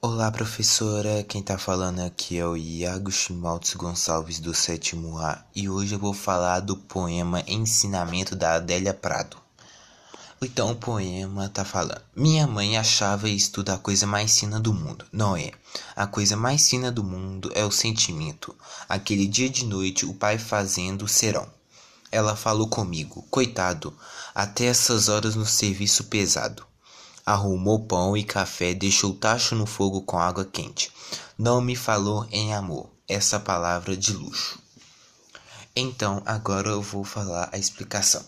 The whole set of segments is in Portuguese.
Olá, professora. Quem tá falando aqui é o Iago Chimaltes Gonçalves do sétimo A e hoje eu vou falar do poema Ensinamento da Adélia Prado. Então o poema tá falando: Minha mãe achava isto da coisa mais fina do mundo. Não é. A coisa mais fina do mundo é o sentimento. Aquele dia de noite, o pai fazendo serão. Ela falou comigo, coitado, até essas horas no serviço pesado. Arrumou pão e café, deixou tacho no fogo com água quente. Não me falou em amor, essa palavra de luxo. Então, agora eu vou falar a explicação.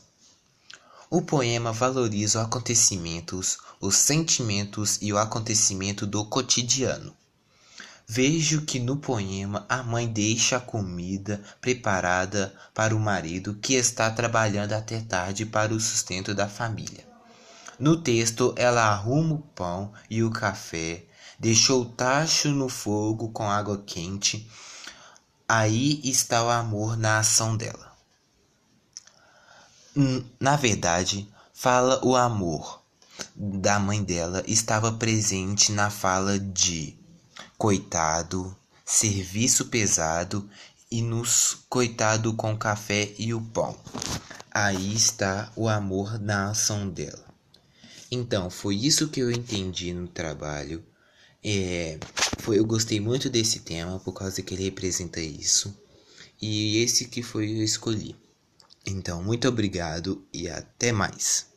O poema valoriza os acontecimentos, os sentimentos e o acontecimento do cotidiano. Vejo que no poema a mãe deixa a comida preparada para o marido que está trabalhando até tarde para o sustento da família. No texto, ela arruma o pão e o café, deixou o tacho no fogo com água quente. Aí está o amor na ação dela. Hum, na verdade, fala o amor da mãe dela estava presente na fala de coitado, serviço pesado e nos coitado com café e o pão. Aí está o amor na ação dela. Então, foi isso que eu entendi no trabalho. É, foi, eu gostei muito desse tema por causa que ele representa isso. E esse que foi eu escolhi. Então, muito obrigado e até mais.